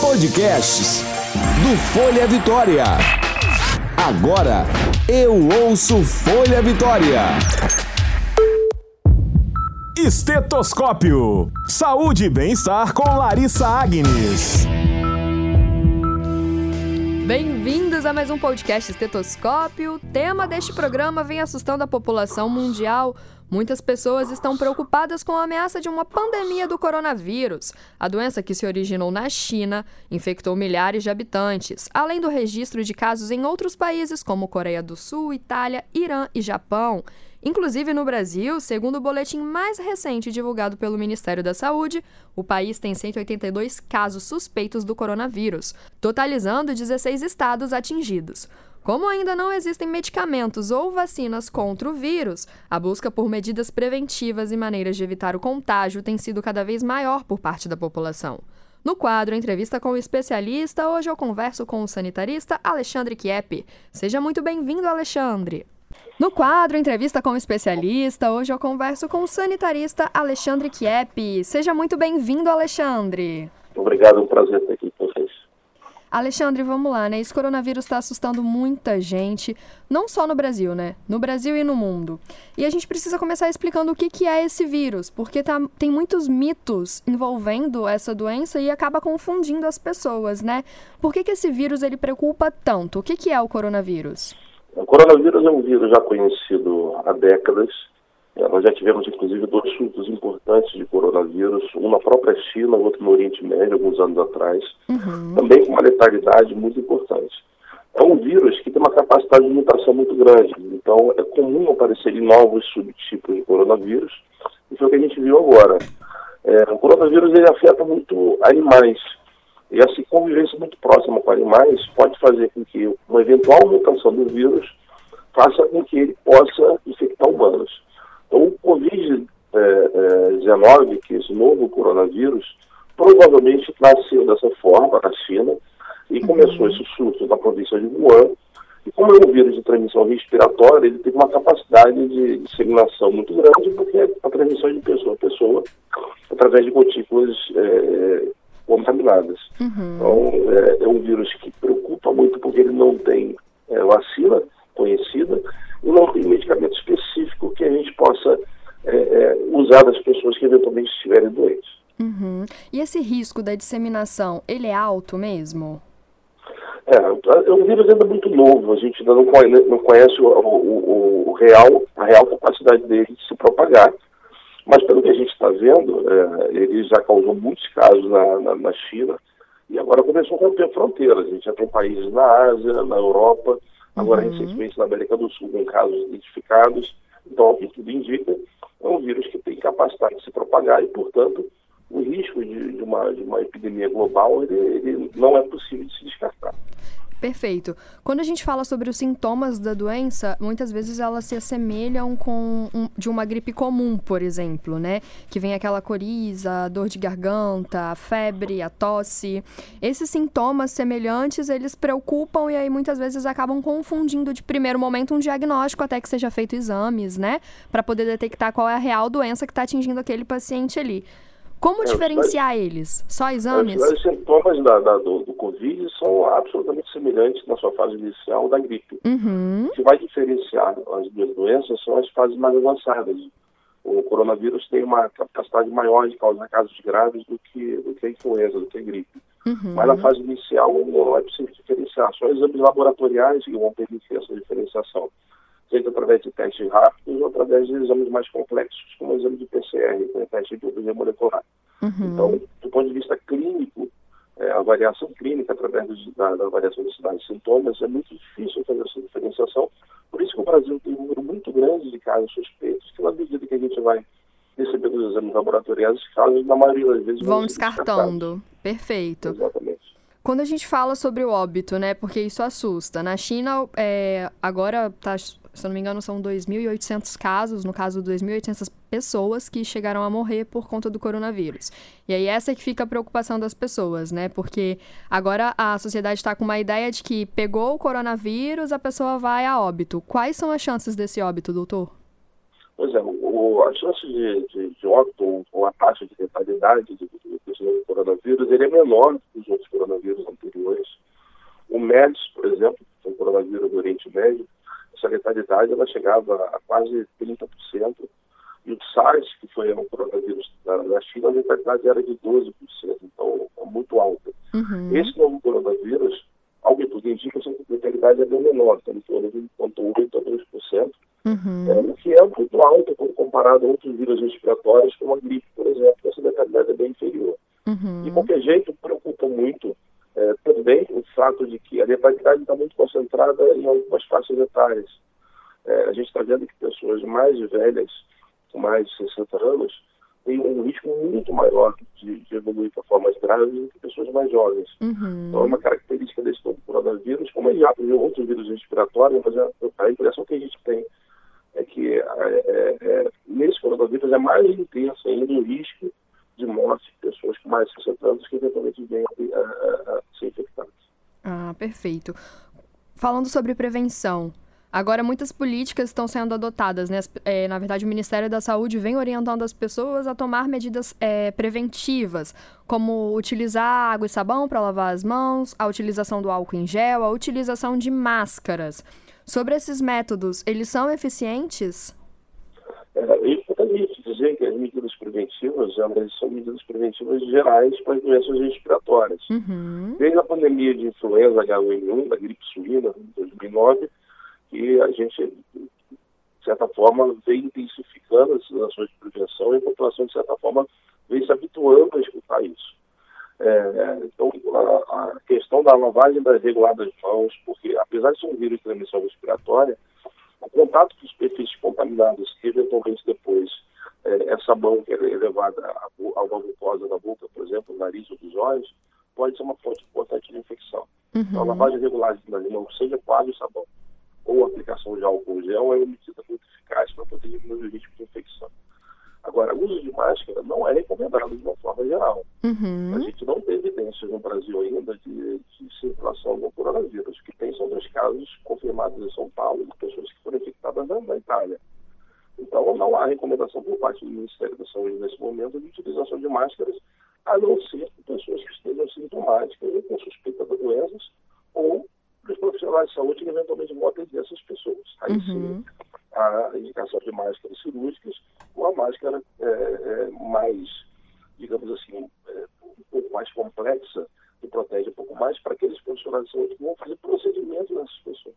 Podcasts do Folha Vitória. Agora eu ouço Folha Vitória. Estetoscópio. Saúde e bem-estar com Larissa Agnes. Bem-vindos a mais um podcast Estetoscópio. O tema deste programa vem assustando a população mundial. Muitas pessoas estão preocupadas com a ameaça de uma pandemia do coronavírus. A doença que se originou na China infectou milhares de habitantes, além do registro de casos em outros países como Coreia do Sul, Itália, Irã e Japão. Inclusive no Brasil, segundo o boletim mais recente divulgado pelo Ministério da Saúde, o país tem 182 casos suspeitos do coronavírus, totalizando 16 estados atingidos. Como ainda não existem medicamentos ou vacinas contra o vírus, a busca por medidas preventivas e maneiras de evitar o contágio tem sido cada vez maior por parte da população. No quadro Entrevista com o Especialista, hoje eu converso com o sanitarista Alexandre Kiepe. Seja muito bem-vindo, Alexandre! No quadro Entrevista com o Especialista, hoje eu converso com o sanitarista Alexandre Kiepe. Seja muito bem-vindo, Alexandre. Obrigado, é um prazer estar. Alexandre, vamos lá, né? Esse coronavírus está assustando muita gente, não só no Brasil, né? No Brasil e no mundo. E a gente precisa começar explicando o que, que é esse vírus, porque tá, tem muitos mitos envolvendo essa doença e acaba confundindo as pessoas, né? Por que, que esse vírus ele preocupa tanto? O que, que é o coronavírus? O coronavírus é um vírus já conhecido há décadas. É, nós já tivemos, inclusive, dois surtos importantes de coronavírus, um na própria China, outro no Oriente Médio, alguns anos atrás, uhum. também com uma letalidade muito importante. É um vírus que tem uma capacidade de mutação muito grande, então é comum aparecerem novos subtipos de coronavírus, e foi o que a gente viu agora. É, o coronavírus ele afeta muito animais, e essa convivência muito próxima com animais pode fazer com que uma eventual mutação do vírus faça com que ele possa infectar humanos. Então, o Covid-19, é, é, que é esse novo coronavírus, provavelmente nasceu dessa forma na China e uhum. começou esse surto na província de Wuhan. E como é um vírus de transmissão respiratória, ele tem uma capacidade de disseminação muito grande, porque é a transmissão de pessoa a pessoa, através de gotículas é, contaminadas. Uhum. Então, é, é, um vírus que preocupa muito porque ele não tem é, vacina conhecida e não tem medicamento específico que a gente possa é, é usar das pessoas que eventualmente estiverem doentes. Uhum. E esse risco da disseminação, ele é alto mesmo? É, é um vírus ainda muito novo, a gente ainda não conhece, não conhece o, o, o real, a real capacidade dele de se propagar. Mas pelo que a gente está vendo, é, ele já causou muitos casos na, na, na, China e agora começou a romper fronteiras. A gente já tem países na Ásia, na Europa, agora uhum. recentemente na América do Sul com casos identificados. Então, o que tudo indica, é um vírus que tem capacidade de se propagar e, portanto, o risco de, de, uma, de uma epidemia global ele, ele não é possível de se descartar. Perfeito. Quando a gente fala sobre os sintomas da doença, muitas vezes elas se assemelham com um, de uma gripe comum, por exemplo, né? Que vem aquela coriza, dor de garganta, a febre, a tosse. Esses sintomas semelhantes, eles preocupam e aí muitas vezes acabam confundindo de primeiro momento um diagnóstico até que seja feito exames, né? Para poder detectar qual é a real doença que está atingindo aquele paciente ali. Como é, diferenciar eles? Só exames? Os sintomas da, da, do, do Covid são absolutamente semelhantes na sua fase inicial da gripe. Uhum. O que vai diferenciar as duas doenças são as fases mais avançadas. O coronavírus tem uma capacidade maior de causar casos graves do que, do que a influenza, do que a gripe. Uhum. Mas na fase inicial não é possível diferenciar. Só exames laboratoriais que vão permitir essa diferenciação seja através de testes rápidos ou através de exames mais complexos, como o exame de PCR, que é teste de biologia molecular. Uhum. Então, do ponto de vista clínico, é, a variação clínica através da, da avaliação de sinais e sintomas é muito difícil fazer essa diferenciação. Por isso que o Brasil tem um número muito grande de casos suspeitos, que na medida que a gente vai recebendo os exames laboratoriais, os casos, na maioria das vezes, vão descartando. Perfeito. Exatamente. Quando a gente fala sobre o óbito, né, porque isso assusta. Na China, é, agora está se eu não me engano, são 2.800 casos, no caso, 2.800 pessoas que chegaram a morrer por conta do coronavírus. E aí essa é que fica a preocupação das pessoas, né? Porque agora a sociedade está com uma ideia de que pegou o coronavírus, a pessoa vai a óbito. Quais são as chances desse óbito, doutor? Pois é, o, a chance de, de, de óbito ou a taxa de letalidade do, do coronavírus ele é menor do que os outros coronavírus anteriores. O MERS, por exemplo, que é um coronavírus do Oriente Médio, essa letalidade ela chegava a quase 30%. E o SARS, que foi um coronavírus da, China, a letalidade era de 12%, então é muito alta. Uhum. Esse novo coronavírus, algo que tudo indica que a letalidade é bem menor, está em torno de 1,1% a 2%, uhum. é, o que é muito alto quando comparado a outros vírus respiratórios, como a gripe, por exemplo, que essa letalidade é bem inferior. Uhum. De qualquer jeito, preocupa muito é, também o fato de que a letalidade está muito concentrada em algumas faixas etárias. É, a gente está vendo que pessoas mais velhas, com mais de 60 anos, têm um risco muito maior de, de evoluir para formas graves do que pessoas mais jovens. Uhum. Então, é uma característica desse novo coronavírus, como já de outros vírus respiratórios, mas a, a, impressão que a gente tem é que é, é, é nesse coronavírus é mais intenso ainda o risco de morte de pessoas com mais de 60 anos que eventualmente venham a, a, a ser infectadas. Ah, perfeito. Falando sobre prevenção, Agora, muitas políticas estão sendo adotadas, né? É, na verdade, o Ministério da Saúde vem orientando as pessoas a tomar medidas é, preventivas, como utilizar água e sabão para lavar as mãos, a utilização do álcool em gel, a utilização de máscaras. Sobre esses métodos, eles são eficientes? É, dizer que as medidas preventivas elas são medidas preventivas gerais para as doenças respiratórias. Uhum. Desde a pandemia de influenza H1N1, da gripe suína, em 2009, que a gente, de certa forma, vem intensificando as ações de prevenção e a população, de certa forma, vem se habituando a escutar isso. É, então, a, a, questão da lavagem das reguladas mãos, porque apesar de ser um vírus de transmissão respiratória, o contato com superfícies contaminadas que eventualmente depois é, essa mão que é levada à mucosa da boca, por exemplo, o nariz ou dos olhos, pode ser uma fonte importante de infecção. Uhum. Então, a lavagem regular das mãos, seja quase o sabão ou a aplicação de álcool gel, é uma medida muito eficaz para diminuir o risco de infecção. Agora, o uso de máscara não é recomendado de uma forma geral. Uhum. A gente não tem evidências no Brasil ainda de, de circulação do coronavírus. O que tem são dois casos confirmados em São Paulo de pessoas que foram infectadas na Itália. Então, não há recomendação por parte do Ministério da Saúde nesse momento de utilização de máscaras, a não ser por pessoas que estejam sintomáticas ou com suspeita de doenças, ou para os profissionais de saúde que eventualmente vão atender essas pessoas. Aí uhum. sim, a indicação de máscaras cirúrgicas, ou a máscara é, é, mais, digamos assim, é, um pouco mais complexa, que protege um pouco mais para aqueles profissionais de saúde que vão fazer procedimentos nessas pessoas.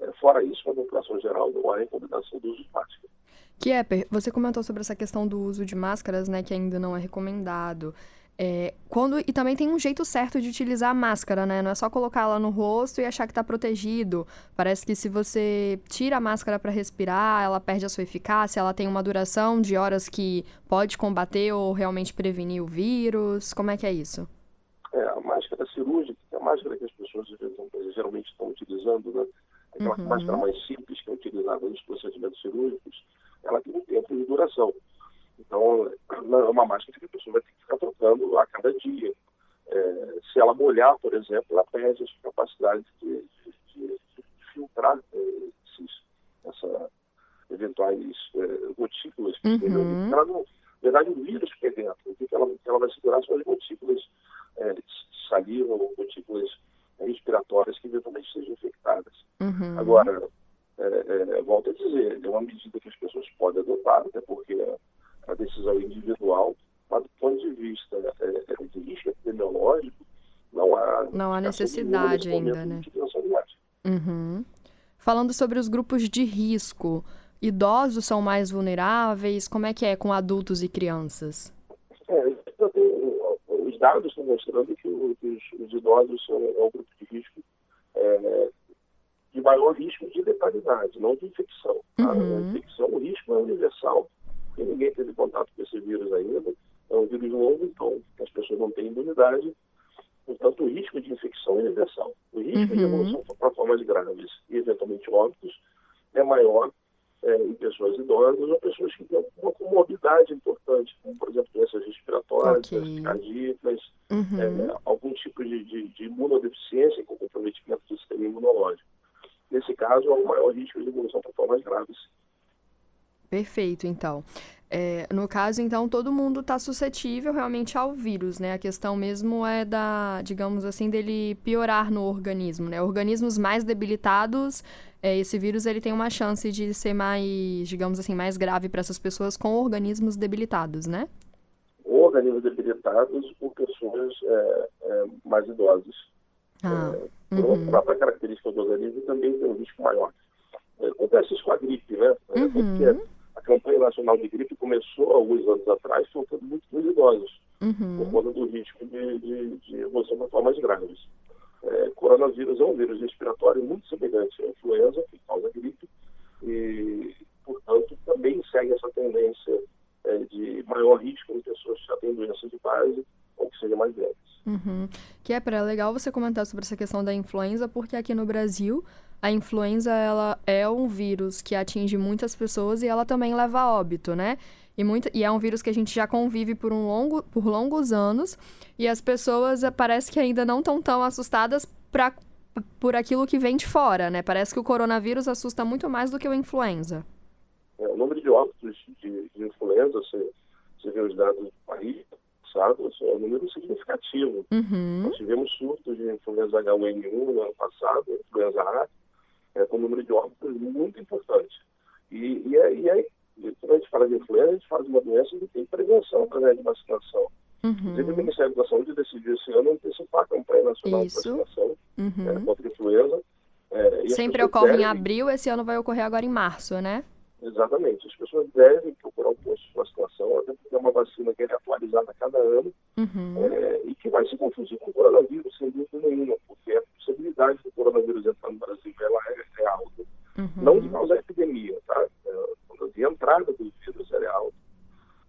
É, fora isso, a população geral não há recomendação do uso de máscara. Kieper, você comentou sobre essa questão do uso de máscaras, né, que ainda não é recomendado. É, quando, e também tem um jeito certo de utilizar a máscara, né? Não é só colocar ela no rosto e achar que está protegido. Parece que se você tira a máscara para respirar, ela perde a sua eficácia, ela tem uma duração de horas que pode combater ou realmente prevenir o vírus. Como é que é isso? É, a máscara cirúrgica, é a máscara que as pessoas geralmente estão utilizando, né? Aquela uhum. máscara mais simples que é utilizada nos procedimentos cirúrgicos, ela tem um tempo de duração. Então, é uma máscara que a pessoa vai ter que ficar trocando a cada dia. É, se ela molhar, por exemplo, ela perde a sua capacidade de, de, de, filtrar é, esses, essa eventuais é, gotículas que uhum. ela não, na verdade, o vírus que é dentro, o que ela, ela vai segurar são as gotículas é, de saliva ou gotículas respiratórias que eventualmente sejam infectadas. Uhum. Agora, é, é, volto a dizer, é uma medida que as pessoas podem adotar, até porque a, a decisão individual, mas do ponto de vista é, é de risco epidemiológico, não há, não há necessidade ainda, né? Uhum. Falando sobre os grupos de risco, idosos são mais vulneráveis? Como é que é com adultos e crianças? É, os dados estão mostrando que, os, os idosos são é um grupo de risco é, de maior risco de letalidade, não de infecção. Tá? Uhum. A infecção, o risco é universal, porque ninguém teve contato com esse vírus ainda. É um vírus novo, então as pessoas não têm imunidade. Portanto, o risco de infecção é universal. O risco uhum. de evolução para formas graves e eventualmente óbitos é maior é, em pessoas idosas ou pessoas que têm uma comorbidade importante, como, por exemplo, doenças respiratórias, okay. cardíacas, uhum. é, algum tipo de, de, de imunodeficiência com comprometimento do sistema imunológico. Nesse caso, há um maior risco de evolução para formas graves. Perfeito, então. É, no caso, então, todo mundo está suscetível realmente ao vírus, né? A questão mesmo é da, digamos assim, dele piorar no organismo, né? Organismos mais debilitados, é, esse vírus ele tem uma chance de ser mais, digamos assim, mais grave para essas pessoas com organismos debilitados, né? Organismos debilitados por pessoas é, é mais idosas. Ah, é, uhum. Própria característica do organismo também tem um risco maior. É, acontece isso com a gripe, né? Uhum. Porque a campanha nacional de gripe começou alguns anos atrás, faltando muito nos idosos, uhum. por conta do risco de, de, de evolução para formas graves. É, coronavírus é um vírus respiratório muito semelhante à influenza, que causa gripe, e, portanto, também segue essa tendência é, de maior risco em pessoas que já têm doenças de base ou que sejam mais velhas. Uhum. Que é para legal você comentar sobre essa questão da influenza, porque aqui no Brasil a influenza ela é um vírus que atinge muitas pessoas e ela também leva a óbito, né? E, muito, e é um vírus que a gente já convive por, um longo, por longos anos e as pessoas eh, parece que ainda não estão tão assustadas pra, por aquilo que vem de fora, né? Parece que o coronavírus assusta muito mais do que o influenza. É, o número de óbitos de, de influenza, você, você vê os dados do país passado, é um número significativo. Uhum. Nós tivemos surtos de influenza H1N1 no ano passado, influenza A, é, com um número de óbitos muito importante. E, e, é, e aí, quando a gente fala de influenza, a gente fala de uma doença que tem prevenção através de vacinação. Uhum. Inclusive, o Ministério da Saúde decidiu esse ano antecipar a campanha nacional Isso. de vacinação uhum. é, contra a influenza. É, Sempre ocorre devem... em abril, esse ano vai ocorrer agora em março, né? Exatamente. As pessoas devem procurar o posto de vacinação, até porque é uma vacina que é atualizada a cada ano uhum. é, e que vai se confundir com o coronavírus, sem dúvida nenhuma, porque a possibilidade do coronavírus entrar no Brasil ela é, é alta. Uhum. Não de causar epidemia, tá? É, de entrada do vírus ela é alta.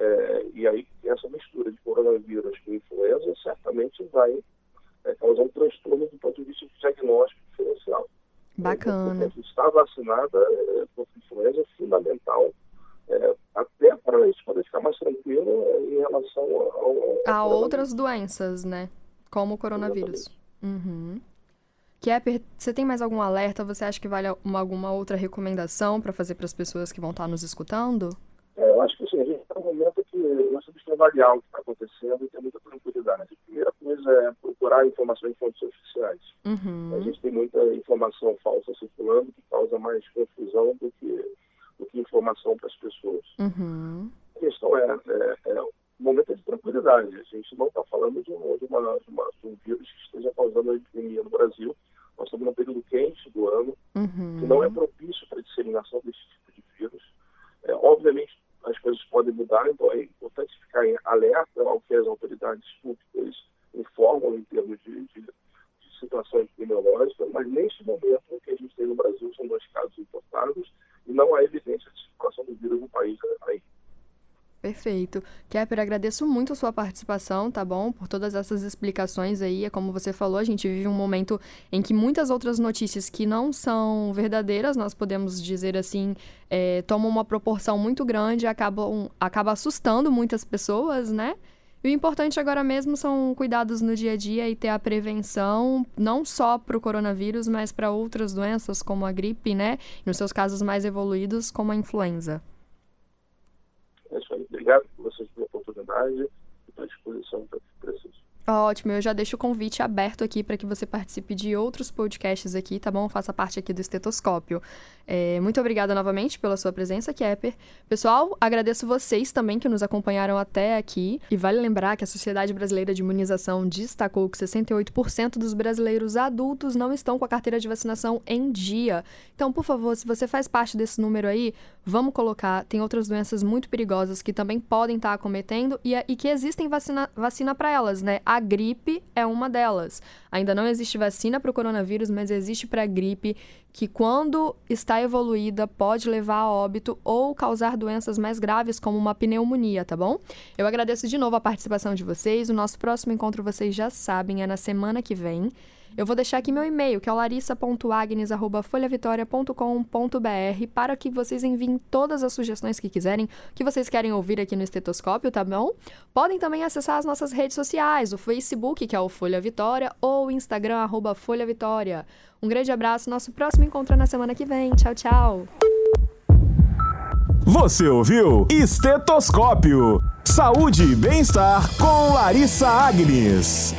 É, e aí, essa mistura de coronavírus com influenza certamente vai é, causar um transtorno do ponto de vista de diagnóstico diferencial. Bacana. Então, estar vacinada é, contra influenza é fundamental, é, até para a gente poder ficar mais tranquilo é, em relação ao, ao a outras doenças, né? Como o coronavírus. Uhum. Kepper, você tem mais algum alerta? Você acha que vale uma, alguma outra recomendação para fazer para as pessoas que vão estar nos escutando? É, eu acho que sim, a gente está no momento que nós temos que avaliar o que está acontecendo e ter muita tranquilidade. A primeira coisa é procurar informações em fontes oficiais. Uhum. A gente tem muita informação falsa circulando que causa mais confusão do que, do que informação para as pessoas. Uhum. A questão é, é, é, momento é de tranquilidade. A gente não está falando de, um, de, uma, de, uma, de um vírus que esteja causando a epidemia no Brasil. Nós estamos num período quente do ano, uhum. que não é propício para a disseminação desse tipo de vírus. É, obviamente, as coisas podem mudar, então é importante ficar em alerta ao que as autoridades públicas informam em termos de, de, de situação epidemiológica, mas neste momento o que a gente tem no Brasil são dois casos importados e não há evidência de circulação do vírus no país aí. Perfeito. Kepper, agradeço muito a sua participação, tá bom? Por todas essas explicações aí. É como você falou, a gente vive um momento em que muitas outras notícias que não são verdadeiras, nós podemos dizer assim, é, tomam uma proporção muito grande e acabam, acaba assustando muitas pessoas, né? E o importante agora mesmo são cuidados no dia a dia e ter a prevenção, não só para o coronavírus, mas para outras doenças, como a gripe, né? Nos seus casos mais evoluídos, como a influenza. É isso aí. Obrigado por vocês pela oportunidade e à disposição para o que. Ótimo, eu já deixo o convite aberto aqui para que você participe de outros podcasts aqui, tá bom? Faça parte aqui do Estetoscópio. É, muito obrigada novamente pela sua presença, Kepper. Pessoal, agradeço vocês também que nos acompanharam até aqui. E vale lembrar que a Sociedade Brasileira de Imunização destacou que 68% dos brasileiros adultos não estão com a carteira de vacinação em dia. Então, por favor, se você faz parte desse número aí, vamos colocar. Tem outras doenças muito perigosas que também podem estar acometendo e, e que existem vacina, vacina para elas, né? A gripe é uma delas. Ainda não existe vacina para o coronavírus, mas existe para a gripe, que quando está evoluída pode levar a óbito ou causar doenças mais graves, como uma pneumonia, tá bom? Eu agradeço de novo a participação de vocês. O nosso próximo encontro, vocês já sabem, é na semana que vem. Eu vou deixar aqui meu e-mail, que é o larissa.agnes.folhavitoria.com.br, para que vocês enviem todas as sugestões que quiserem, que vocês querem ouvir aqui no Estetoscópio, tá bom? Podem também acessar as nossas redes sociais, o Facebook, que é o Folha Vitória, ou o Instagram, arroba Folha Vitória. Um grande abraço, nosso próximo encontro é na semana que vem. Tchau, tchau! Você ouviu Estetoscópio. Saúde e bem-estar com Larissa Agnes.